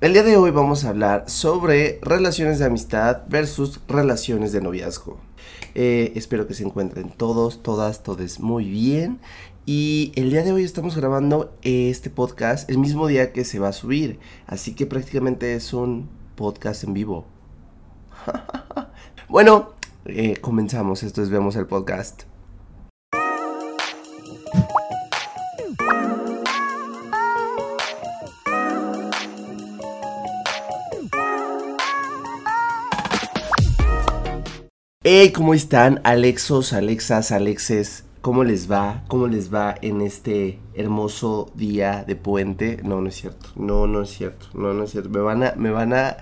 El día de hoy vamos a hablar sobre relaciones de amistad versus relaciones de noviazgo. Eh, espero que se encuentren todos, todas, todes muy bien. Y el día de hoy estamos grabando este podcast el mismo día que se va a subir. Así que prácticamente es un podcast en vivo. bueno, eh, comenzamos. Esto es Vemos el Podcast. Hey, ¿cómo están? Alexos, Alexas, Alexes. ¿Cómo les va? ¿Cómo les va en este hermoso día de puente? No, no es cierto. No, no es cierto. No, no es cierto. Me van a, me van a.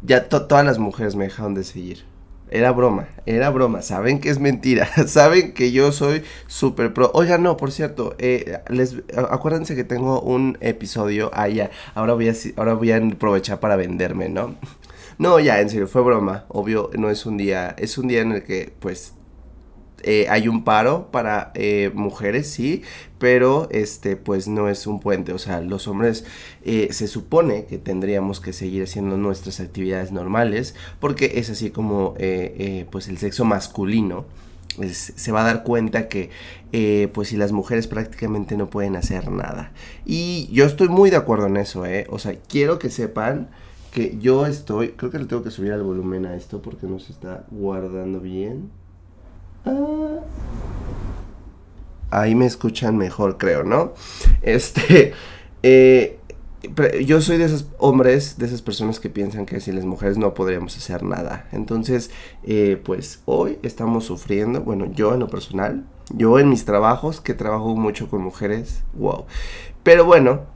Ya todas las mujeres me dejaron de seguir. Era broma, era broma. Saben que es mentira. Saben que yo soy súper pro. Oiga, no, por cierto, eh, les, acuérdense que tengo un episodio allá. ahora voy a, ahora voy a aprovechar para venderme, ¿no? No, ya, en serio, fue broma. Obvio, no es un día, es un día en el que, pues, eh, hay un paro para eh, mujeres, sí, pero este, pues no es un puente. O sea, los hombres eh, se supone que tendríamos que seguir haciendo nuestras actividades normales, porque es así como, pues, el sexo masculino. se va a dar cuenta que pues si las mujeres prácticamente no pueden hacer nada y yo estoy muy de acuerdo en eso eh o sea quiero que sepan que yo estoy, creo que le tengo que subir el volumen a esto porque no se está guardando bien. Ah. Ahí me escuchan mejor, creo, ¿no? Este, eh, yo soy de esos hombres, de esas personas que piensan que si las mujeres no podríamos hacer nada. Entonces, eh, pues hoy estamos sufriendo, bueno, yo en lo personal, yo en mis trabajos, que trabajo mucho con mujeres, wow. Pero bueno,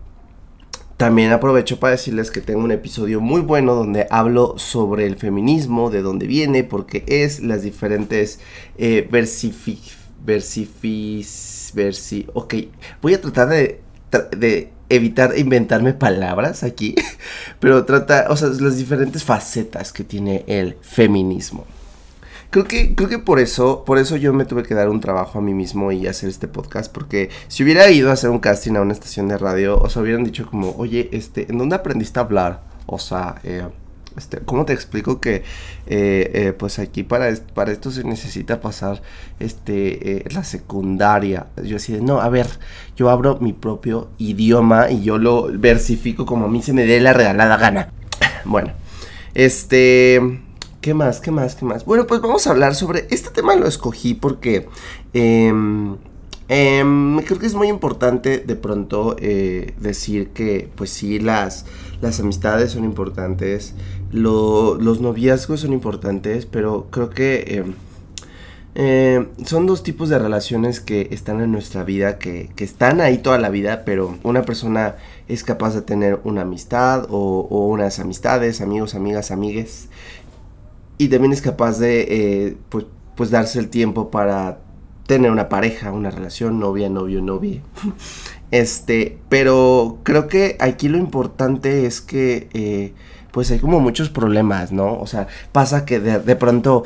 también aprovecho para decirles que tengo un episodio muy bueno donde hablo sobre el feminismo, de dónde viene, porque es las diferentes eh, versifis, versi, ok, voy a tratar de, de evitar inventarme palabras aquí, pero trata, o sea, las diferentes facetas que tiene el feminismo. Creo que, creo que por eso, por eso yo me tuve que dar un trabajo a mí mismo y hacer este podcast, porque si hubiera ido a hacer un casting a una estación de radio, o sea, hubieran dicho como, oye, este, ¿en dónde aprendiste a hablar? O sea, eh, este, ¿cómo te explico que eh, eh, pues aquí para, para esto se necesita pasar este la secundaria? Yo decía, no, a ver, yo abro mi propio idioma y yo lo versifico como a mí se me dé la regalada gana. Bueno, este ¿Qué más? ¿Qué más? ¿Qué más? Bueno, pues vamos a hablar sobre... Este tema lo escogí porque... Eh, creo que es muy importante de pronto eh, decir que pues sí, las, las amistades son importantes, los noviazgos son importantes, pero creo que em, eh, son dos tipos de relaciones que están en nuestra vida, que, que, están ahí toda la vida, pero una persona es capaz de tener una amistad o unas amistades, amigos, amigas, amigues, y también es capaz de eh, pues, pues darse el tiempo para tener una pareja, una relación, novia, novio, novia. Este, pero creo que aquí lo importante es que eh, pues hay como muchos problemas, ¿no? O sea, pasa que de, pronto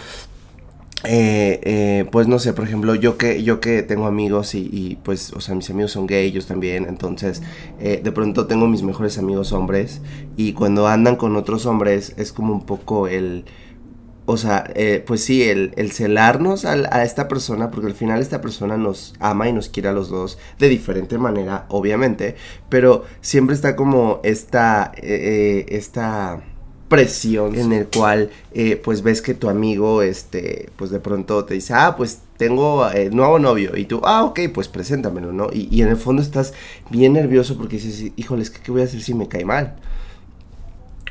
eh, pues no sé, por ejemplo, yo que, yo que tengo amigos y, pues, o sea, mis amigos son gay, ellos también, entonces, de pronto tengo mis mejores amigos hombres y cuando andan con otros hombres es como un poco el, o sea, eh, pues sí, el, el celarnos a, esta persona, porque al final esta persona nos ama y nos quiere a los dos de diferente manera, obviamente, pero siempre está como esta, eh, eh, esta presión en el cual, pues ves que tu amigo, este, pues de pronto te dice, ah, pues tengo nuevo novio, y tú, ah, ok, pues preséntamelo, ¿no? Y, y en el fondo estás bien nervioso porque dices, híjoles, ¿qué, ¿qué voy a hacer si me cae mal?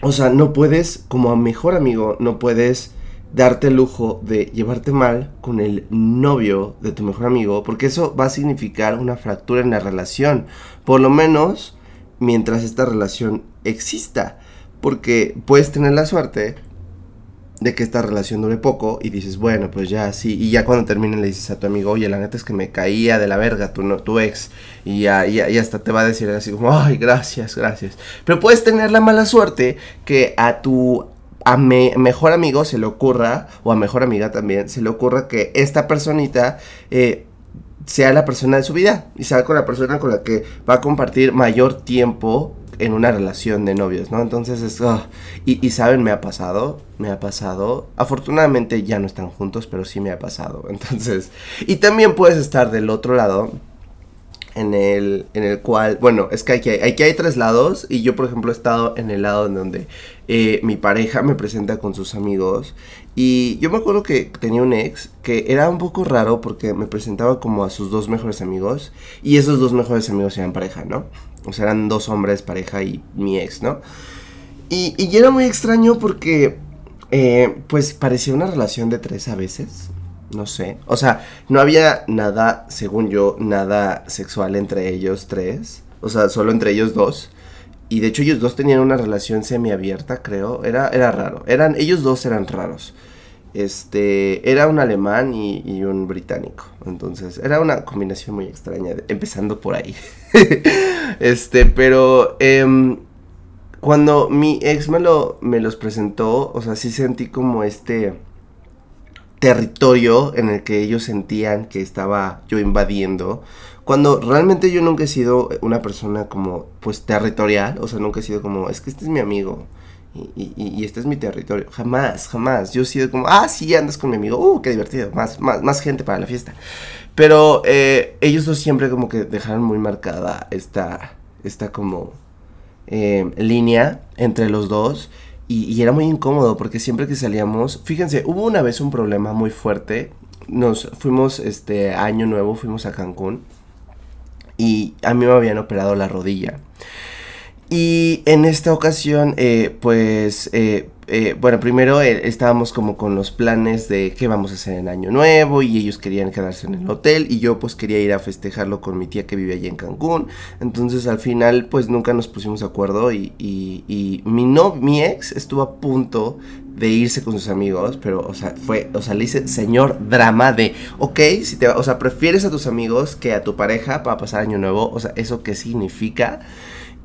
O sea, no puedes, como mejor amigo, no puedes darte el lujo de llevarte mal con el novio de tu mejor amigo, porque eso va a significar una fractura en la relación, por lo menos mientras esta relación exista, porque puedes tener la suerte de que esta relación dure poco y dices, bueno, pues ya sí, y ya cuando termine le dices a tu amigo, oye, la neta es que me caía de la verga tu, no, tu ex, y ya, y, y hasta te va a decir así como, ay, gracias, gracias. Pero puedes tener la mala suerte que a tu a mejor amigo se le ocurra, o a mejor amiga también, se le ocurra que esta personita eh, sea la persona de su vida y sea con la persona con la que va a compartir mayor tiempo en una relación de novios, ¿no? Entonces es... ah, y, y saben, me ha pasado, me ha pasado. Afortunadamente ya no están juntos, pero sí me ha pasado. Entonces... Y también puedes estar del otro lado en el, en el cual, bueno, es que aquí hay, aquí hay tres lados y yo por ejemplo he estado en el lado en donde eh, mi pareja me presenta con sus amigos y yo me acuerdo que tenía un ex que era un poco raro porque me presentaba como a sus dos mejores amigos y esos dos mejores amigos eran pareja, ¿no? O sea, eran dos hombres, pareja y mi ex, ¿no? Y, y era muy extraño porque, eh, pues parecía una relación de tres a veces. No sé. O sea, no había nada, según yo, nada sexual entre ellos tres. O sea, solo entre ellos dos. Y de hecho ellos dos tenían una relación semiabierta, creo. Era, era raro. Eran, ellos dos eran raros. Este, era un alemán y, un británico. Entonces, era una combinación muy extraña, empezando por ahí. este, pero em, cuando mi ex me, lo, me los presentó, o sea, sí sentí como este territorio en el que ellos sentían que estaba yo invadiendo. Cuando realmente yo nunca he sido una persona como, pues, territorial. O sea, nunca he sido como, es que este es mi amigo. Y, y- este es mi territorio. Jamás, jamás. Yo he sido como, ah, sí, andas con mi amigo. Uh, qué divertido. Más, más, más gente para la fiesta. Pero eh, ellos dos siempre como que dejaron muy marcada esta, esta como eh, línea entre los dos. Y, era muy incómodo porque siempre que salíamos, fíjense, hubo una vez un problema muy fuerte. Nos fuimos este año nuevo, fuimos a Cancún y a mí me habían operado la rodilla. Y en esta ocasión, eh, pues, eh, eh, bueno, primero eh, estábamos como con los planes de qué vamos a hacer en Año Nuevo y ellos querían quedarse en el hotel y yo pues quería ir a festejarlo con mi tía que vive allí en Cancún. Entonces al final pues nunca nos pusimos de acuerdo y, y, y mi, no, mi ex estuvo a punto de irse con sus amigos, pero, o sea, fue, o sea, le dice señor drama de, ok, si te, o sea, prefieres a tus amigos que a tu pareja para pasar año nuevo, o sea, ¿eso qué significa?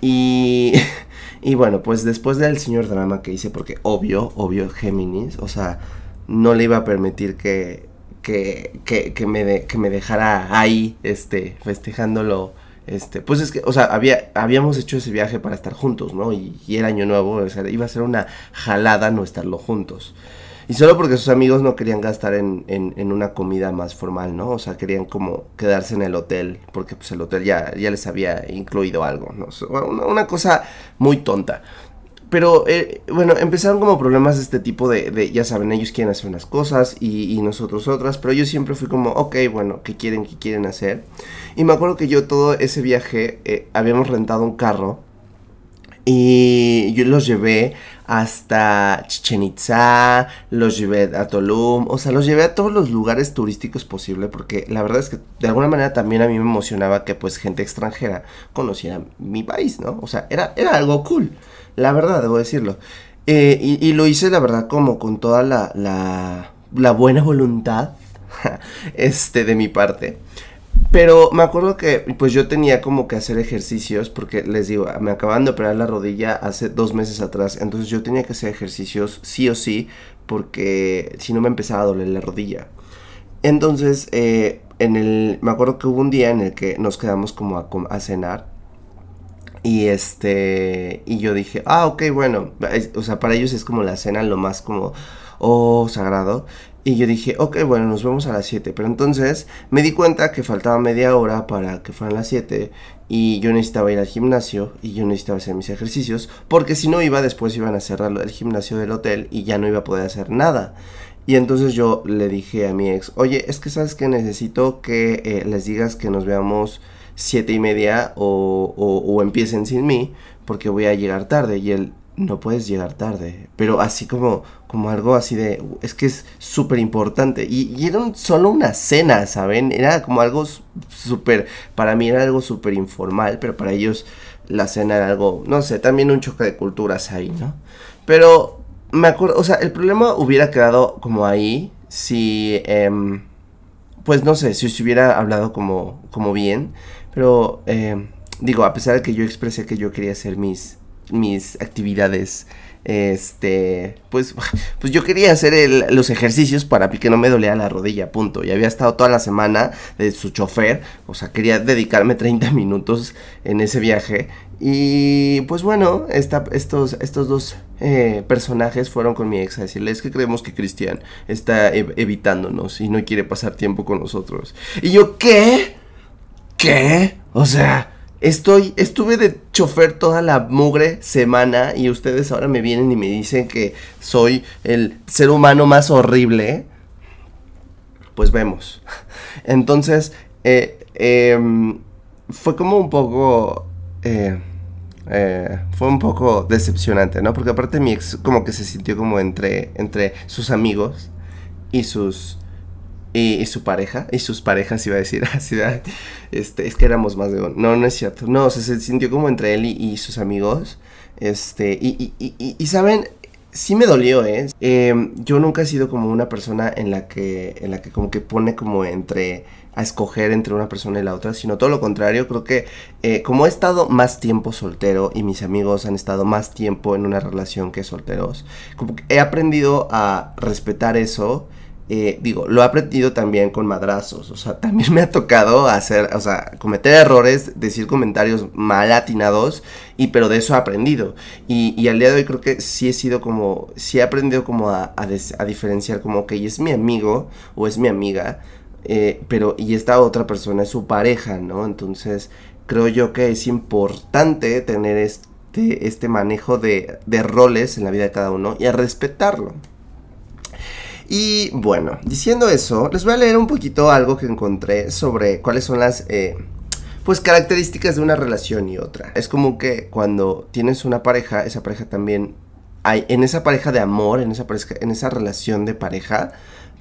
Y, y bueno, pues después del señor drama que hice, porque obvio, obvio, Géminis, o sea, no le iba a permitir que, que, que, que me, de- que me dejara ahí, este, festejándolo. Este, pues es que, o sea, había, habíamos hecho ese viaje para estar juntos, ¿no? Y, y era año nuevo, o sea, iba a ser una jalada no estarlo juntos. Y solo porque sus amigos no querían gastar en, en, una comida más formal, ¿no? O sea, querían como quedarse en el hotel, porque pues el hotel ya, ya les había incluido algo, ¿no? Una, cosa muy tonta. Pero eh, bueno, empezaron como problemas de este tipo de, ya saben, ellos quieren hacer unas cosas y, y nosotros otras, pero yo siempre fui como, ok, bueno, ¿qué quieren, qué quieren hacer? Y me acuerdo que yo todo ese viaje eh, habíamos rentado un carro y yo los llevé hasta Chichen Itza, los llevé a Tulum, o sea, los llevé a todos los lugares turísticos posible, porque la verdad es que de alguna manera también a mí me emocionaba que pues gente extranjera conociera mi país, ¿no? O sea, era, era algo cool, la verdad, debo decirlo. Eh, y, lo hice, la verdad, como con toda la, la, la buena voluntad este, de mi parte. Pero me acuerdo que pues yo tenía como que hacer ejercicios porque les digo, me acaban de operar la rodilla hace dos meses atrás, entonces yo tenía que hacer ejercicios sí o sí porque si no me empezaba a doler la rodilla. Entonces, eh, en el, me acuerdo que hubo un día en el que nos quedamos como a, cenar y este, y yo dije, ah, ok, bueno, o sea, para ellos es como la cena lo más como, oh, sagrado. Y yo dije, ok, bueno, nos vemos a las 7. Pero entonces me di cuenta que faltaba media hora para que fueran las 7. Y yo necesitaba ir al gimnasio y yo necesitaba hacer mis ejercicios. Porque si no iba, después iban a cerrar el gimnasio del hotel y ya no iba a poder hacer nada. Y entonces yo le dije a mi ex, oye, es que sabes que necesito que eh, les digas que nos veamos siete y media o, o, o empiecen sin mí porque voy a llegar tarde. Y él, no puedes llegar tarde. Pero así como, como algo así de, es que es súper importante. Y, y era solo una cena, ¿saben? Era como algo súper, para mí era algo súper informal, pero para ellos la cena era algo, no sé, también un choque de culturas ahí, ¿no? Pero me acuerdo, o sea, el problema hubiera quedado como ahí si, em, pues no sé, si se hubiera hablado como, como bien, pero em, digo, a pesar de que yo expresé que yo quería hacer mis mis actividades este, pues, pues yo quería hacer los ejercicios para que no me dolía la rodilla, punto. Y había estado toda la semana de su chofer, o sea, quería dedicarme 30 minutos en ese viaje. Y pues bueno, estos, estos dos eh, personajes fueron con mi ex a decirles que creemos que Cristian está evitándonos y no quiere pasar tiempo con nosotros. Y yo, ¿qué? ¿Qué? O sea, Estoy, estuve de chofer toda la mugre semana y ustedes ahora me vienen y me dicen que soy el ser humano más horrible. Pues vemos. Entonces, eh, em, fue como un poco... Eh, eh, fue un poco decepcionante, ¿no? Porque aparte mi ex como que se sintió como entre, entre sus amigos y sus y, su pareja, y sus parejas iba a decir, así este, es que éramos más de no, no es cierto, no, se sintió como entre él y, sus amigos, este, y, y, y, saben, sí me dolió, ¿eh? ¿eh? Yo nunca he sido como una persona en la que, en la que como que pone como entre, a escoger entre una persona y la otra, sino todo lo contrario, creo que eh, como he estado más tiempo soltero y mis amigos han estado más tiempo en una relación que solteros, como que he aprendido a respetar eso eh, digo, lo he aprendido también con madrazos, o sea, también me ha tocado hacer, o sea, cometer errores, decir comentarios mal atinados, y pero de eso he aprendido. Y, al día de hoy creo que sí he sido como, sí he aprendido como a, diferenciar como, que es mi amigo o es mi amiga, eh, pero y esta otra persona es su pareja, ¿no? Entonces, creo yo que es importante tener este, este manejo de, de roles en la vida de cada uno y a respetarlo. Y bueno, diciendo eso, les voy a leer un poquito algo que encontré sobre cuáles son las... Eh, pues características de una relación y otra. Es como que cuando tienes una pareja, esa pareja también hay, en esa pareja de amor, en esa, en esa relación de pareja,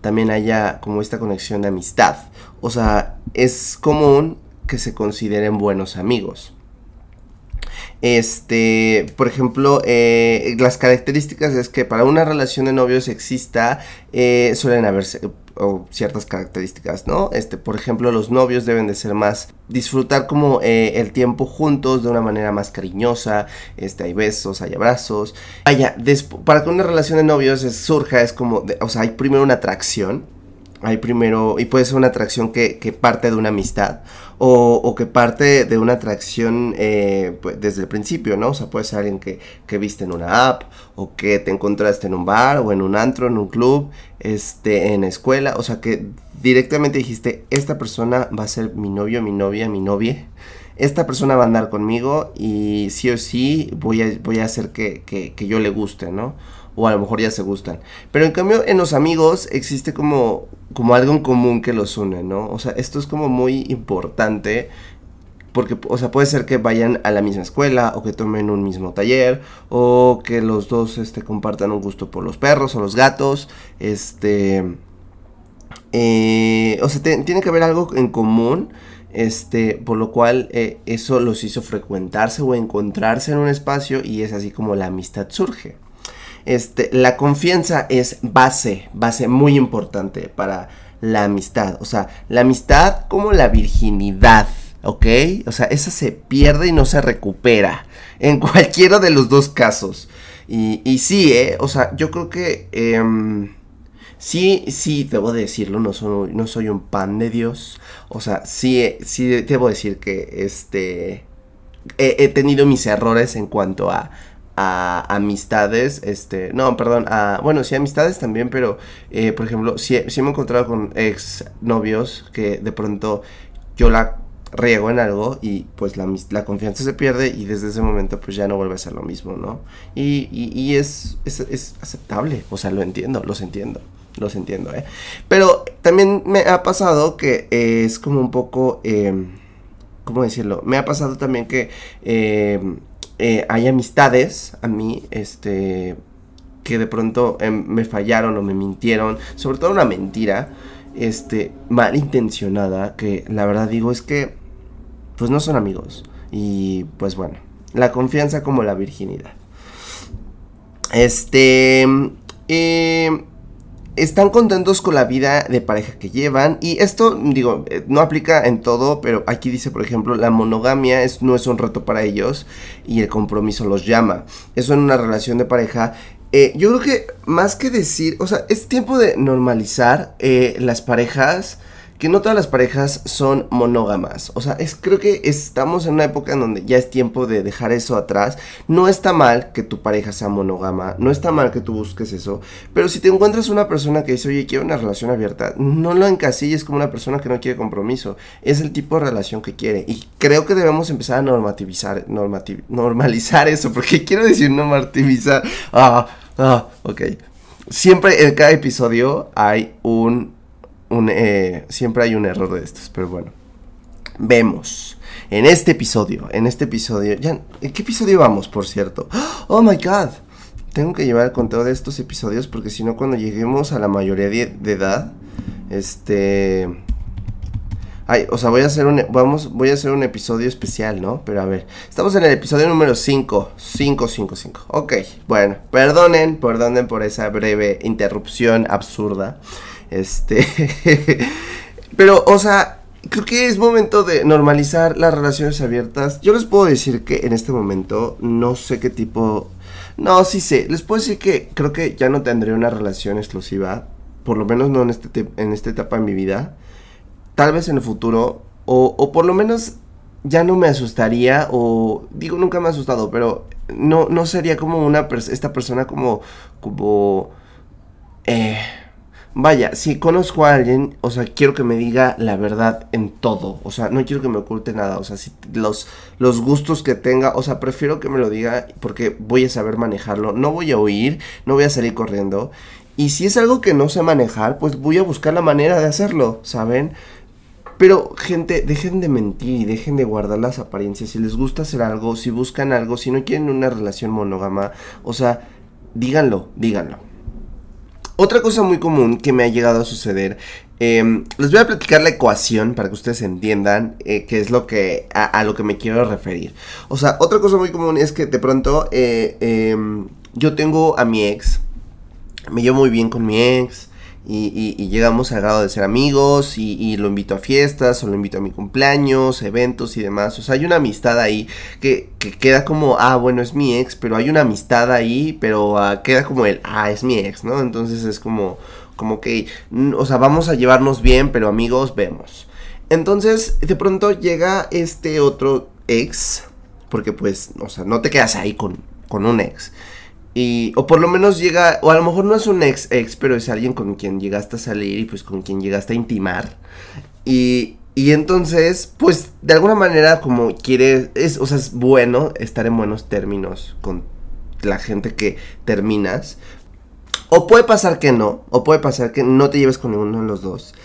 también haya como esta conexión de amistad. O sea, es común que se consideren buenos amigos. Este, por ejemplo, eh, las características es que para una relación de novios exista, eh, suelen haber ciertas características, ¿no? Este, por ejemplo, los novios deben de ser más, disfrutar como eh, el tiempo juntos de una manera más cariñosa, este, hay besos, hay abrazos. Vaya, para que una relación de novios surja es como, o sea, hay primero una atracción, hay primero, y puede ser una atracción que parte de una amistad, o, o que parte de una atracción eh, pues, desde el principio, ¿no? O sea, puede ser alguien que, que viste en una app, o que te encontraste en un bar, o en un antro, en un club, este, en escuela, o sea, que directamente dijiste, esta persona va a ser mi novio, mi novia, mi novia, esta persona va a andar conmigo y sí o sí voy a, voy a hacer que, que, que yo le guste, ¿no? O a lo mejor ya se gustan. Pero en cambio en los amigos existe como, como algo en común que los une, ¿no? O sea, esto es como muy importante porque, o sea, puede ser que vayan a la misma escuela o que tomen un mismo taller o que los dos este, compartan un gusto por los perros o los gatos, este... Eh, o sea, tiene que haber algo en común este, por lo cual eh, eso los hizo frecuentarse o encontrarse en un espacio y es así como la amistad surge. Este, la confianza es base, base muy importante para la amistad. O sea, la amistad como la virginidad, ¿ok? O sea, esa se pierde y no se recupera en cualquiera de los dos casos. Y, y sí, ¿eh? O sea, yo creo que... Em, sí, sí, debo decirlo, no soy, no soy un pan de Dios. O sea, sí, sí debo decir que este... he tenido mis errores en cuanto a a amistades, este, no, perdón, a, bueno, sí, amistades también, pero, eh, por ejemplo, sí, me he encontrado con ex novios que de pronto yo la riego en algo y pues la, la, confianza se pierde y desde ese momento pues ya no vuelve a ser lo mismo, ¿no? Y, y, es, es, aceptable, o sea, lo entiendo, los entiendo, los entiendo, ¿eh? Pero también me ha pasado que es como un poco, eh, ¿cómo decirlo? Me ha pasado también que... Eh, eh, hay amistades a mí, este, que de pronto em, me fallaron o me mintieron, sobre todo una mentira, este, malintencionada, que la verdad digo es que, pues no son amigos. Y pues bueno, la confianza como la virginidad. Este, eh, están contentos con la vida de pareja que llevan y esto digo eh, no aplica en todo pero aquí dice por ejemplo la monogamia es, no es un reto para ellos y el compromiso los llama. Eso en una relación de pareja eh, yo creo que más que decir o sea es tiempo de normalizar eh, las parejas que no todas las parejas son monógamas. O sea, es, creo que estamos en una época en donde ya es tiempo de dejar eso atrás. No está mal que tu pareja sea monógama, no está mal que tú busques eso, pero si te encuentras una persona que dice, oye, quiero una relación abierta, no lo encasilles como una persona que no quiere compromiso. Es el tipo de relación que quiere. Y creo que debemos empezar a normativizar, normalizar eso, porque quiero decir normativizar. Ah, ah, ok. Siempre en cada episodio hay un eh, siempre hay un error de estos, pero bueno. Vemos. En este episodio, en este episodio, ya, ¿en qué episodio vamos, por cierto? Oh my god. Tengo que llevar el conteo de estos episodios porque si no cuando lleguemos a la mayoría de, edad, este Ay, o sea, voy a hacer un vamos, voy a hacer un episodio especial, ¿no? Pero a ver, estamos en el episodio número 5, 5 5 5. Ok, bueno, perdonen, perdonen por esa breve interrupción absurda. Este. Pero, o sea, creo que es momento de normalizar las relaciones abiertas. Yo les puedo decir que en este momento no sé qué tipo. No, sí sé. Les puedo decir que creo que ya no tendré una relación exclusiva. Por lo menos no en, este en esta etapa de mi vida. Tal vez en el futuro. O, o por lo menos ya no me asustaría. O digo, nunca me ha asustado. Pero no, no sería como una. esta persona como. Como. Eh vaya, si conozco a alguien, o sea, quiero que me diga la verdad en todo, o sea, no quiero que me oculte nada, o sea, si los, los gustos que tenga, o sea, prefiero que me lo diga porque voy a saber manejarlo, no voy a huir, no voy a salir corriendo, y si es algo que no sé manejar, pues voy a buscar la manera de hacerlo, ¿saben? Pero, gente, dejen de mentir y dejen de guardar las apariencias. Si les gusta hacer algo, si buscan algo, si no quieren una relación monógama, o sea, díganlo, díganlo. Otra cosa muy común que me ha llegado a suceder, em, les voy a platicar la ecuación para que ustedes entiendan eh, qué es lo que a, lo que me quiero referir. O sea, otra cosa muy común es que de pronto eh, em, yo tengo a mi ex, me llevo muy bien con mi ex, y, llegamos al grado de ser amigos y, lo invito a fiestas o lo invito a mi cumpleaños, eventos y demás. O sea, hay una amistad ahí que, queda como, ah, bueno, es mi ex, pero hay una amistad ahí, pero ah, queda como el, ah, es mi ex, ¿no? Entonces es como, como que, o sea, vamos a llevarnos bien, pero amigos, vemos. Entonces, de pronto llega este otro ex, porque pues, o sea, no te quedas ahí con, con un ex. Y, o por lo menos llega, o a lo mejor no es un ex ex, pero es alguien con quien llegaste a salir y pues con quien llegaste a intimar. Y, y entonces, pues de alguna manera como quiere, es, o sea, es bueno estar en buenos términos con la gente que terminas. O puede pasar que no, o puede pasar que no te lleves con ninguno de los dos.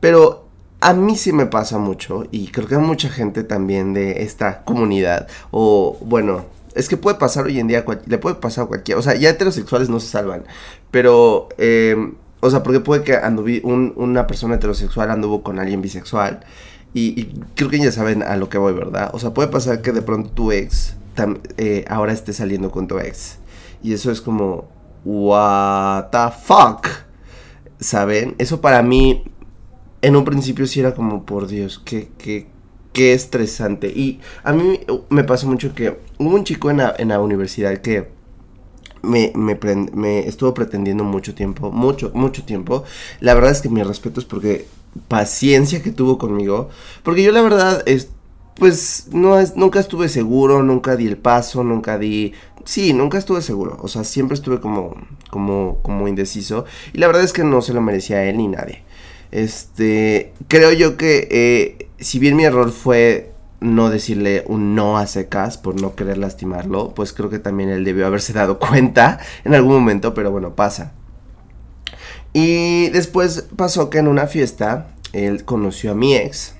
Pero a mí sí me pasa mucho, y creo que a mucha gente también de esta comunidad, o bueno, es que puede pasar hoy en día, le puede pasar a cualquiera. O sea, ya heterosexuales no se salvan. Pero, eh, o sea, porque puede que anduvi, una persona heterosexual anduvo con alguien bisexual. Y, creo que ya saben a lo que voy, ¿verdad? O sea, puede pasar que de pronto tu ex eh, ahora esté saliendo con tu ex. Y eso es como, what the fuck. ¿Saben? Eso para mí, en un principio sí era como, por Dios, qué, qué, qué estresante. Y a mí me pasó mucho que hubo un chico en la, universidad que me, me, estuvo pretendiendo mucho tiempo, mucho, mucho tiempo. La verdad es que mi respeto es porque paciencia que tuvo conmigo. Porque yo la verdad es, pues no es, nunca estuve seguro, nunca di el paso, nunca di... Sí, nunca estuve seguro. O sea, siempre estuve como, como, como indeciso. Y la verdad es que no se lo merecía él ni nadie. Este, creo yo que eh, si bien mi error fue no decirle un no a secas por no querer lastimarlo, pues creo que también él debió haberse dado cuenta en algún momento, pero bueno, pasa. Y después pasó que en una fiesta él conoció a mi ex.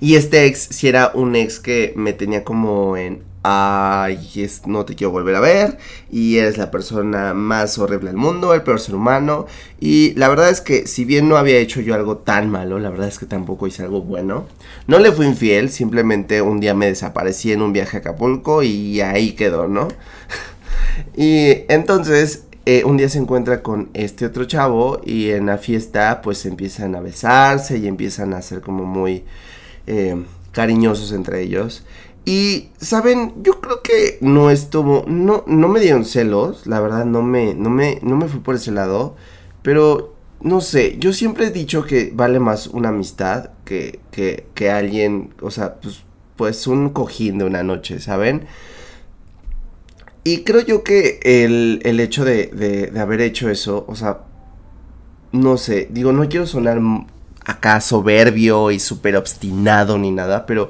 Y este ex si era un ex que me tenía como en ay, es, no te quiero volver a ver, y eres la persona más horrible del mundo, el peor ser humano, y la verdad es que si bien no había hecho yo algo tan malo, la verdad es que tampoco hice algo bueno, no le fui infiel, simplemente un día me desaparecí en un viaje a Acapulco y ahí quedó, ¿no? y entonces eh, un día se encuentra con este otro chavo y en la fiesta pues empiezan a besarse y empiezan a ser como muy eh, cariñosos entre ellos. Y, ¿saben? Yo creo que no estuvo, no, no me dieron celos, la verdad no me, no me, no me fui por ese lado, pero no sé, yo siempre he dicho que vale más una amistad que, que, que alguien, o sea, pues, pues un cojín de una noche, ¿saben? Y creo yo que el, el hecho de, de, de, haber hecho eso, o sea, no sé, digo, no quiero sonar acá soberbio y súper obstinado ni nada, pero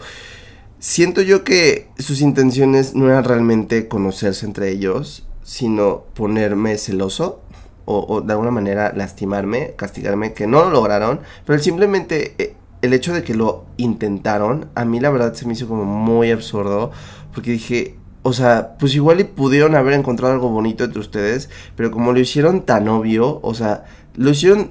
siento yo que sus intenciones no eran realmente conocerse entre ellos, sino ponerme celoso o, de alguna manera lastimarme, castigarme, que no lo lograron, pero simplemente eh, el hecho de que lo intentaron, a mí la verdad se me hizo como muy absurdo, porque dije, o sea, pues igual y pudieron haber encontrado algo bonito entre ustedes, pero como lo hicieron tan obvio, o sea, lo hicieron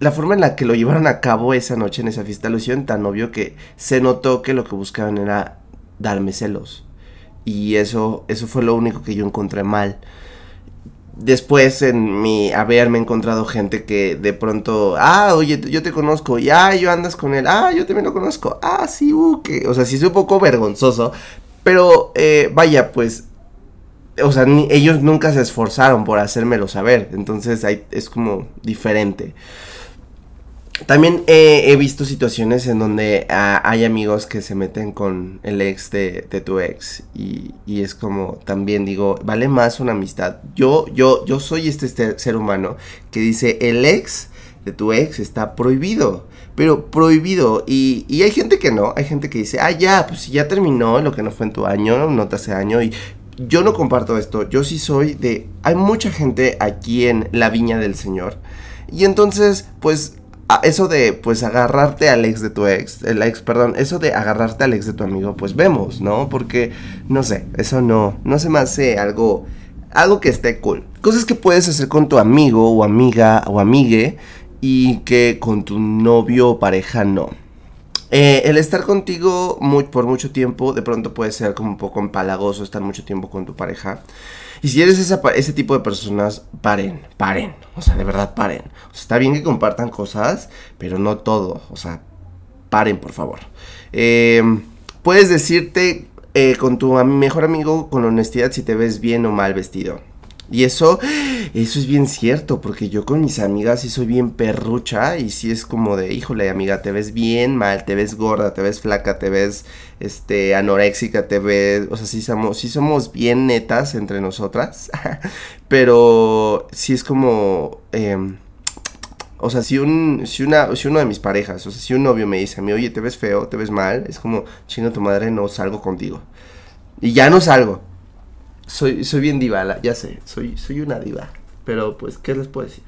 la forma en la que lo llevaron a cabo esa noche en esa fiesta lo hicieron tan obvio que se notó que lo que buscaban era darme celos. Y eso, eso fue lo único que yo encontré mal. Después en mi haberme encontrado gente que de pronto, ah, oye, yo te conozco, y ah, yo andas con él, ah, yo también lo conozco, ah, sí, uh, que, o sea, sí es un poco vergonzoso, pero eh, vaya, pues, o sea, ellos nunca se esforzaron por hacérmelo saber, entonces ahí es como diferente. También he visto situaciones en donde uh, hay amigos que se meten con el ex de, tu ex y, es como también digo, vale más una amistad. Yo, yo, yo soy este, este ser humano que dice el ex de tu ex está prohibido, pero prohibido. Y, hay gente que no, hay gente que dice, ah ya, pues ya terminó lo que no fue en tu año, no te hace año y yo no comparto esto, yo sí soy de, hay mucha gente aquí en la viña del Señor. Y entonces pues eso de pues agarrarte al ex de tu ex, el ex, perdón, eso de agarrarte al ex de tu amigo, pues vemos, ¿no? Porque no sé, eso no no se me hace algo algo que esté cool. Cosas que puedes hacer con tu amigo o amiga o amigue y que con tu novio o pareja no. Eh, el estar contigo muy, por mucho tiempo de pronto puede ser como un poco empalagoso estar mucho tiempo con tu pareja. Y si eres ese tipo de personas, paren, paren. O sea, de verdad, paren. Está bien que compartan cosas, pero no todo. O sea, paren, por favor. Eh, puedes decirte eh, con tu mejor amigo con honestidad si te ves bien o mal vestido. Y eso, eso es bien cierto, porque yo con mis amigas sí soy bien perrucha y sí es como de, híjole amiga, te ves bien mal, te ves gorda, te ves flaca, te ves, este, anoréxica, te ves, o sea, sí somos, sí somos bien netas entre nosotras, pero sí es como, eh, o sea, si un, si una, si uno de mis parejas, o sea, si un novio me dice a mí, oye, te ves feo, te ves mal, es como, chino tu madre, no salgo contigo. Y ya no salgo soy, soy bien diva, ya sé, soy, soy una diva. Pero pues, ¿qué les puedo decir?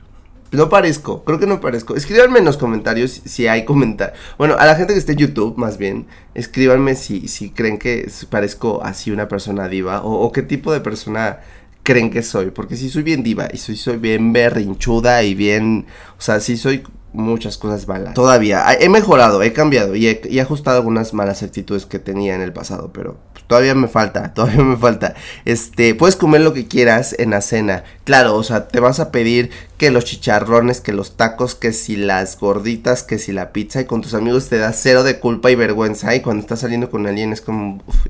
No parezco, creo que no parezco. Escríbanme en los comentarios si hay comentarios. Bueno, a la gente que esté en YouTube, más bien, escríbanme si, si creen que parezco así una persona diva o, o, qué tipo de persona creen que soy. Porque si soy bien diva y soy, soy bien berrinchuda y bien. O sea, si soy muchas cosas malas. Todavía he mejorado, he cambiado y he, ajustado algunas malas actitudes que tenía en el pasado, pero todavía me falta, todavía me falta. Este, puedes comer lo que quieras en la cena. Claro, o sea, te vas a pedir que los chicharrones, que los tacos, que si las gorditas, que si la pizza y con tus amigos te da cero de culpa y vergüenza y cuando estás saliendo con alguien es como, uf,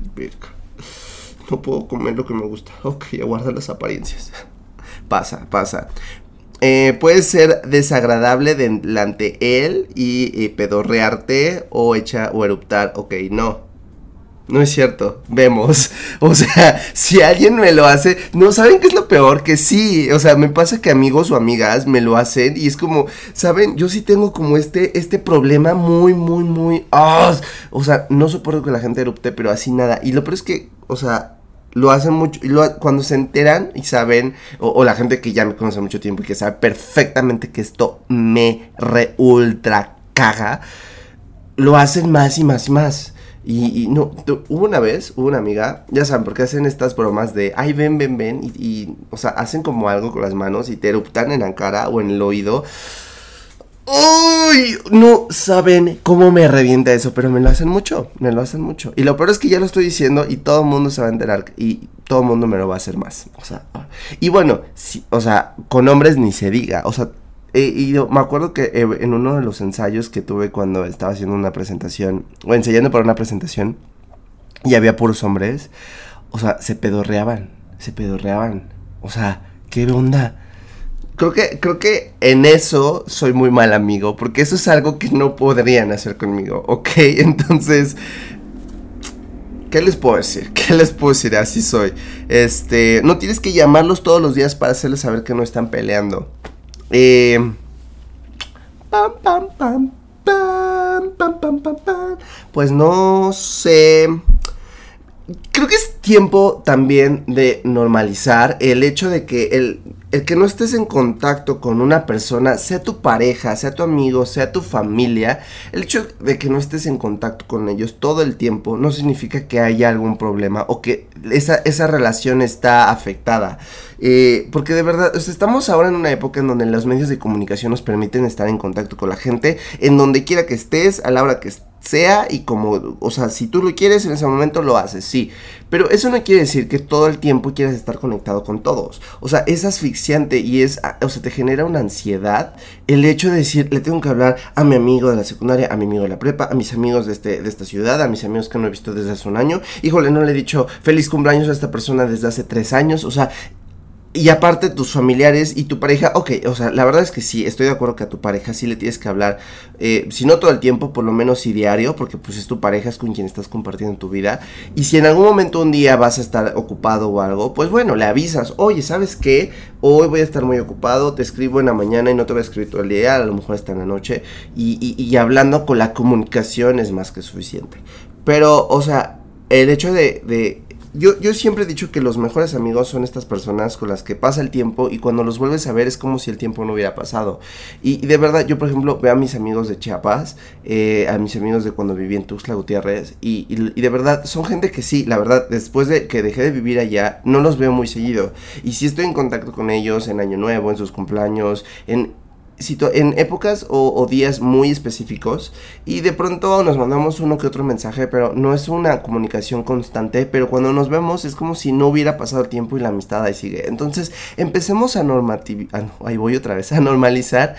no puedo comer lo que me gusta. Ok, aguarda las apariencias. Pasa, pasa eh, puede ser desagradable delante él y, y, pedorrearte o echa o eruptar. Ok, no. No es cierto, vemos. O sea, si alguien me lo hace, no saben qué es lo peor, que sí, o sea, me pasa que amigos o amigas me lo hacen y es como, saben, yo sí tengo como este este problema muy muy muy oh, o sea, no soporto que la gente erupte, pero así nada. Y lo peor es que, o sea, lo hacen mucho, lo, cuando se enteran y saben, o, la gente que ya me conoce mucho tiempo y que sabe perfectamente que esto me re ultra caga, lo hacen más y más y más. Y, y no, hubo una vez, hubo una amiga, ya saben, porque hacen estas bromas de, ay, ven, ven, ven, y, y, o sea, hacen como algo con las manos y te eruptan en la cara o en el oído. Uy, no saben cómo me revienta eso, pero me lo hacen mucho, me lo hacen mucho. Y lo peor es que ya lo estoy diciendo y todo el mundo se va a enterar y todo el mundo me lo va a hacer más. O sea, ah. y bueno, o sea, con hombres ni se diga. O sea, me acuerdo que eh, en uno de los ensayos que tuve cuando estaba haciendo una presentación, o enseñando para una presentación, y había puros hombres, o sea, se pedorreaban, se pedorreaban. O sea, ¿qué onda? Creo que, creo que en eso soy muy mal amigo, porque eso es algo que no podrían hacer conmigo, ¿ok? Entonces, ¿qué les puedo decir? ¿Qué les puedo decir? Así soy. Este, no tienes que llamarlos todos los días para hacerles saber que no están peleando. Eh, pam, pam, pam, pam, pam, pam, pam, pam. Pues no sé creo que es tiempo también de normalizar el hecho de que el, el, que no estés en contacto con una persona, sea tu pareja, sea tu amigo, sea tu familia, el hecho de que no estés en contacto con ellos todo el tiempo no significa que haya algún problema o que esa, esa relación está afectada. Eh, porque de verdad, estamos ahora en una época en donde los medios de comunicación nos permiten estar en contacto con la gente, en donde quiera que estés, a la hora que estés sea y como, o sea, si tú lo quieres en ese momento lo haces, sí. Pero eso no quiere decir que todo el tiempo quieras estar conectado con todos. O sea, es asfixiante y es, o sea, te genera una ansiedad el hecho de decir, le tengo que hablar a mi amigo de la secundaria, a mi amigo de la prepa, a mis amigos de, este, de esta ciudad, a mis amigos que no he visto desde hace un año. Híjole, no le he dicho feliz cumpleaños a esta persona desde hace tres años. O sea, y aparte tus familiares y tu pareja, ok, o sea, la verdad es que sí, estoy de acuerdo que a tu pareja sí le tienes que hablar, eh, si no todo el tiempo, por lo menos sí diario, porque pues es tu pareja, es con quien estás compartiendo tu vida. Y si en algún momento un día vas a estar ocupado o algo, pues bueno, le avisas, oye, ¿sabes qué? Hoy voy a estar muy ocupado, te escribo en la mañana y no te voy a escribir todo el día, a lo mejor hasta en la noche. Y, y, y hablando con la comunicación es más que suficiente. Pero, o sea, el hecho de yo, yo siempre he dicho que los mejores amigos son estas personas con las que pasa el tiempo y cuando los vuelves a ver es como si el tiempo no hubiera pasado. Y, de verdad, yo por ejemplo veo a mis amigos de Chiapas, eh, a mis amigos de cuando viví en Tuxtla Gutiérrez y, y, de verdad son gente que sí, la verdad, después de que dejé de vivir allá, no los veo muy seguido. Y sí estoy en contacto con ellos en Año Nuevo, en sus cumpleaños, en en épocas o, días muy específicos y de pronto nos mandamos uno que otro mensaje, pero no es una comunicación constante, pero cuando nos vemos es como si no hubiera pasado tiempo y la amistad ahí sigue. Entonces empecemos a normativizar, ah, ahí voy otra vez, a normalizar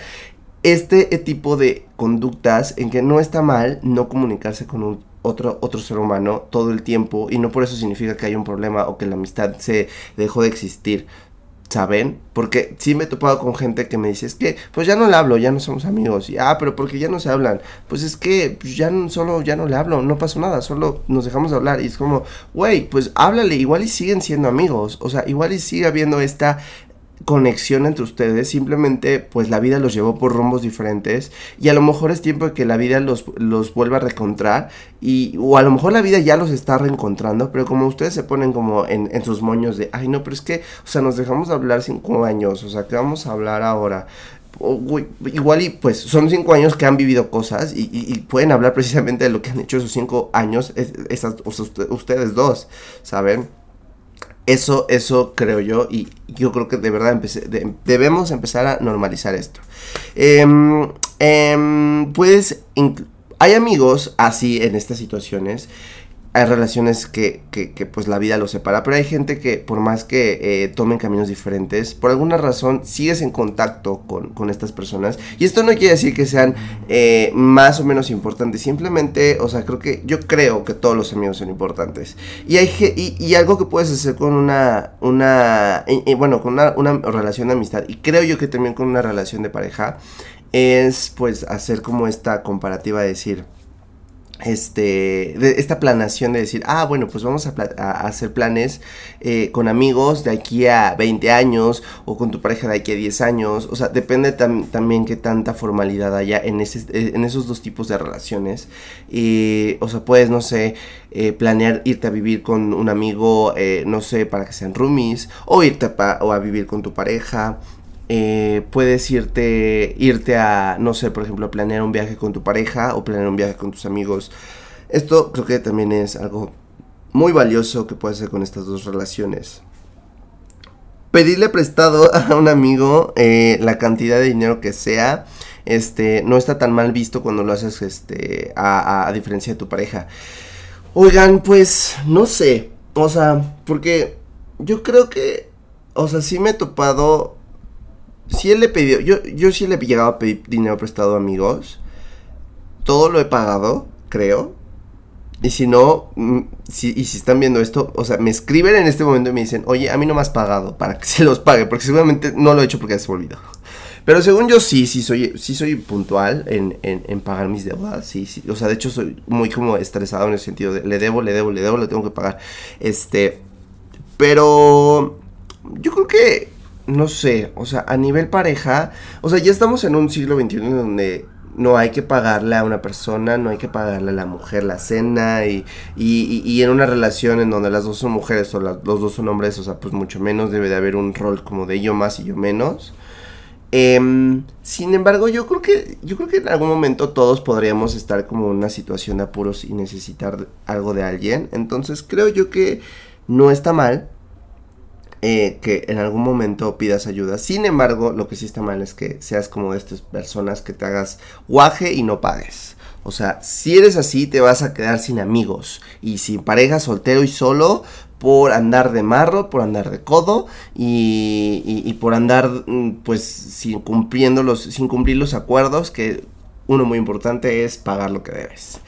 este tipo de conductas en que no está mal no comunicarse con otro, otro ser humano todo el tiempo y no por eso significa que hay un problema o que la amistad se dejó de existir. ¿Saben? Porque sí me he topado con gente que me dice, es que, pues ya no le hablo, ya no somos amigos. Y, ah, pero porque ya no se hablan. Pues es que pues ya no, solo ya no le hablo, no pasó nada, solo nos dejamos de hablar. Y es como, güey, pues háblale, igual y siguen siendo amigos. O sea, igual y sigue habiendo esta conexión entre ustedes, simplemente pues la vida los llevó por rumbos diferentes y a lo mejor es tiempo de que la vida los, los vuelva a reencontrar y o a lo mejor la vida ya los está reencontrando, pero como ustedes se ponen como en, en sus moños de, ay no, pero es que, o sea, nos dejamos de hablar cinco años, o sea, ¿qué vamos a hablar ahora? igual y pues son cinco años que han vivido cosas y, pueden hablar precisamente de lo que han hecho esos cinco años esas, ustedes dos, ¿saben? Eso, eso creo yo y yo creo que de verdad debemos empezar a normalizar esto. Eh, pues hay amigos así en estas situaciones hay relaciones que, que, pues la vida los separa, pero hay gente que por más que eh, tomen caminos diferentes, por alguna razón sigues en contacto con, con estas personas. Y esto no quiere decir que sean eh, más o menos importantes, simplemente, o sea, creo que yo creo que todos los amigos son importantes. Y, hay, y, y algo que puedes hacer con una, una bueno, con una relación de amistad, y creo yo que también con una relación de pareja, es pues hacer como esta comparativa de decir, este, de esta planación de decir, ah, bueno, pues vamos a, hacer planes eh, con amigos de aquí a 20 años o con tu pareja de aquí a 10 años. O sea, depende también qué tanta formalidad haya en, ese, eh, en esos dos tipos de relaciones. o sea, puedes, no sé, eh, planear irte a vivir con un amigo, no sé, para que sean roomies, o irte o a vivir con tu pareja. Eh, puedes irte, irte a, no sé, por ejemplo, planear un viaje con tu pareja o planear un viaje con tus amigos. Esto creo que también es algo muy valioso que puedes hacer con estas dos relaciones. pedirle prestado a un amigo eh, la cantidad de dinero que sea, este, no está tan mal visto cuando lo haces, este, a, a, diferencia de tu pareja. Oigan, pues, no sé, o sea, porque yo creo que, o sea, sí me he topado, si él le pidió, yo, yo sí le he llegado a pedir dinero prestado a amigos, todo lo he pagado, creo, y si no, mm, si, y si están viendo esto, o sea, me escriben en este momento y me dicen, oye, a mí no me has pagado para que se los pague, porque seguramente no lo he hecho porque se me olvidó. Pero según yo sí, sí soy, sí soy puntual en, en, en, pagar mis deudas, sí, sí, o sea, de hecho soy muy como estresado en el sentido de le debo, le debo, le debo, le tengo que pagar. Este, pero yo creo que, no sé, o sea, a nivel pareja, o sea, ya estamos en un siglo XXI donde no hay que pagarle a una persona, no hay que pagarle a la mujer la cena y, y, y, en una relación en donde las dos son mujeres o los dos son hombres, o sea, pues mucho menos debe de haber un rol como de yo más y yo menos. Eh, sin embargo, yo creo que yo creo que en algún momento todos podríamos estar como en una situación de apuros y necesitar algo de alguien. Entonces creo yo que no está mal eh, que en algún momento pidas ayuda. Sin embargo, lo que sí está mal es que seas como de estas personas que te hagas guaje y no pagues. O sea, si eres así, te vas a quedar sin amigos y sin pareja, soltero y solo por andar de marro, por andar de codo y, y, por andar mm, pues sin sin cumplir los acuerdos que uno muy importante es pagar lo que debes.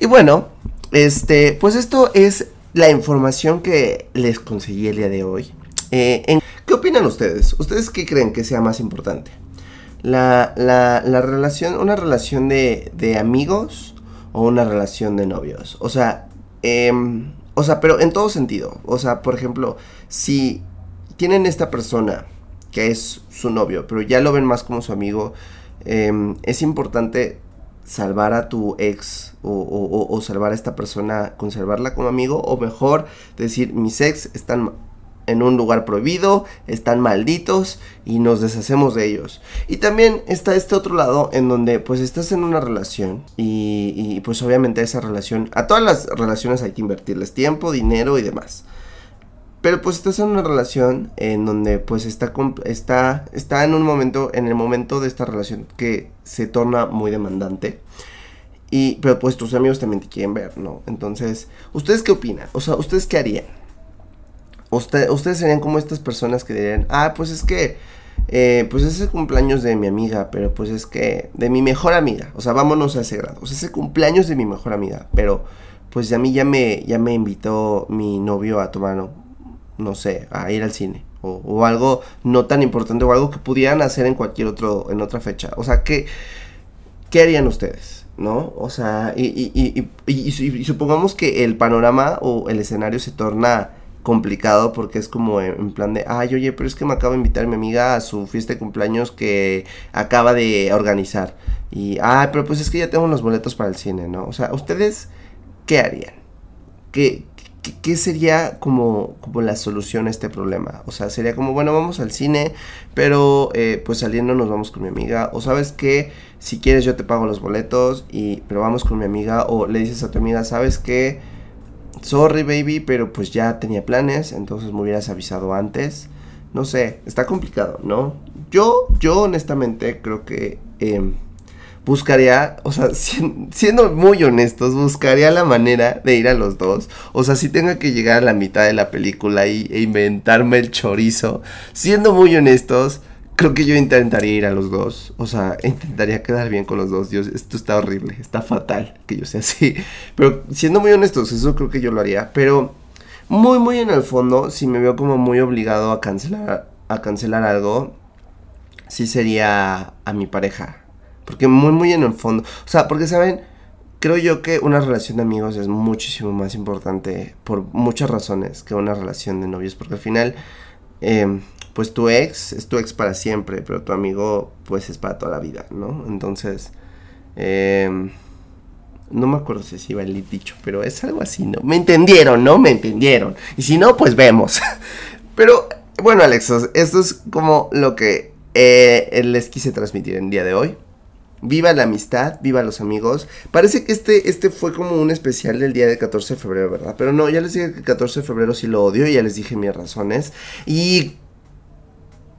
Y bueno, este, pues esto es la información que les conseguí el día de hoy. Eh, ¿Qué opinan ustedes? ¿Ustedes qué creen que sea más importante? La, la, la relación, una relación de, de, amigos o una relación de novios. O sea, eh, o sea, pero en todo sentido. O sea, por ejemplo, si tienen esta persona que es su novio, pero ya lo ven más como su amigo, eh, es importante salvar a tu ex o, o, o, salvar a esta persona, conservarla como amigo, o mejor decir, mis ex están en un lugar prohibido, están malditos y nos deshacemos de ellos. Y también está este otro lado en donde pues estás en una relación y, pues obviamente esa relación, a todas las relaciones hay que invertirles tiempo, dinero y demás. Pero pues estás en una relación en donde pues está, está, está en un momento, en el momento de esta relación que se torna muy demandante. Y, pero pues tus amigos también te quieren ver, ¿no? Entonces, ¿ustedes qué opinan? O sea, ¿ustedes qué harían? Usted, ustedes serían como estas personas que dirían, ah, pues es que, eh, pues es el cumpleaños de mi amiga, pero pues es que, de mi mejor amiga, o sea, vámonos a ese grado, o sea, es el cumpleaños de mi mejor amiga, pero pues a mí ya me, ya me invitó mi novio a tomar, no, no sé, a ir al cine, o, o, algo no tan importante, o algo que pudieran hacer en cualquier otro, en otra fecha, o sea, ¿qué, qué harían ustedes? ¿No? O sea, y, y, y, y, supongamos que el panorama o el escenario se torna complicado porque es como en, plan de, ay, oye, pero es que me acaba de invitar mi amiga a su fiesta de cumpleaños que acaba de organizar. Y, ay, pero pues es que ya tengo los boletos para el cine, ¿no? O sea, ¿ustedes qué harían? ¿Qué, qué, sería como, como la solución a este problema? O sea, sería como, bueno, vamos al cine, pero eh, pues saliendo nos vamos con mi amiga. O sabes que si quieres yo te pago los boletos, y, pero vamos con mi amiga. O le dices a tu amiga, ¿sabes qué? Sorry baby, pero pues ya tenía planes, entonces me hubieras avisado antes. No sé, está complicado, ¿no? Yo, yo honestamente creo que eh, buscaría, o sea, siendo muy honestos, buscaría la manera de ir a los dos. O sea, si tengo que llegar a la mitad de la película y, e inventarme el chorizo, siendo muy honestos, creo que yo intentaría ir a los dos. O sea, intentaría quedar bien con los dos. Dios, esto está horrible, está fatal que yo sea así. Pero siendo muy honestos, eso creo que yo lo haría. Pero muy, muy en el fondo, si me veo como muy obligado a cancelar, a cancelar algo, sí sería a mi pareja. Porque muy, muy en el fondo. O sea, porque saben, creo yo que una relación de amigos es muchísimo más importante por muchas razones que una relación de novios. Porque al final... Eh, pues tu ex es tu ex para siempre, pero tu amigo pues es para toda la vida, ¿no? Entonces, eh, no me acuerdo si iba el dicho, pero es algo así, ¿no? Me entendieron, ¿no? Me entendieron. Y si no, pues vemos. pero, bueno, Alexos, esto es como lo que eh, les quise transmitir en día de hoy. Viva la amistad, viva los amigos. Parece que este, este fue como un especial del día de 14 de febrero, ¿verdad? Pero no, ya les dije que el 14 de febrero sí lo odio, ya les dije mis razones. Y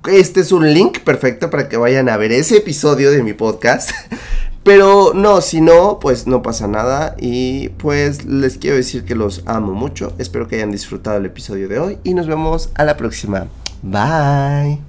este es un link perfecto para que vayan a ver ese episodio de mi podcast. Pero no, si no, pues no pasa nada. Y pues les quiero decir que los amo mucho. Espero que hayan disfrutado el episodio de hoy. Y nos vemos a la próxima. Bye.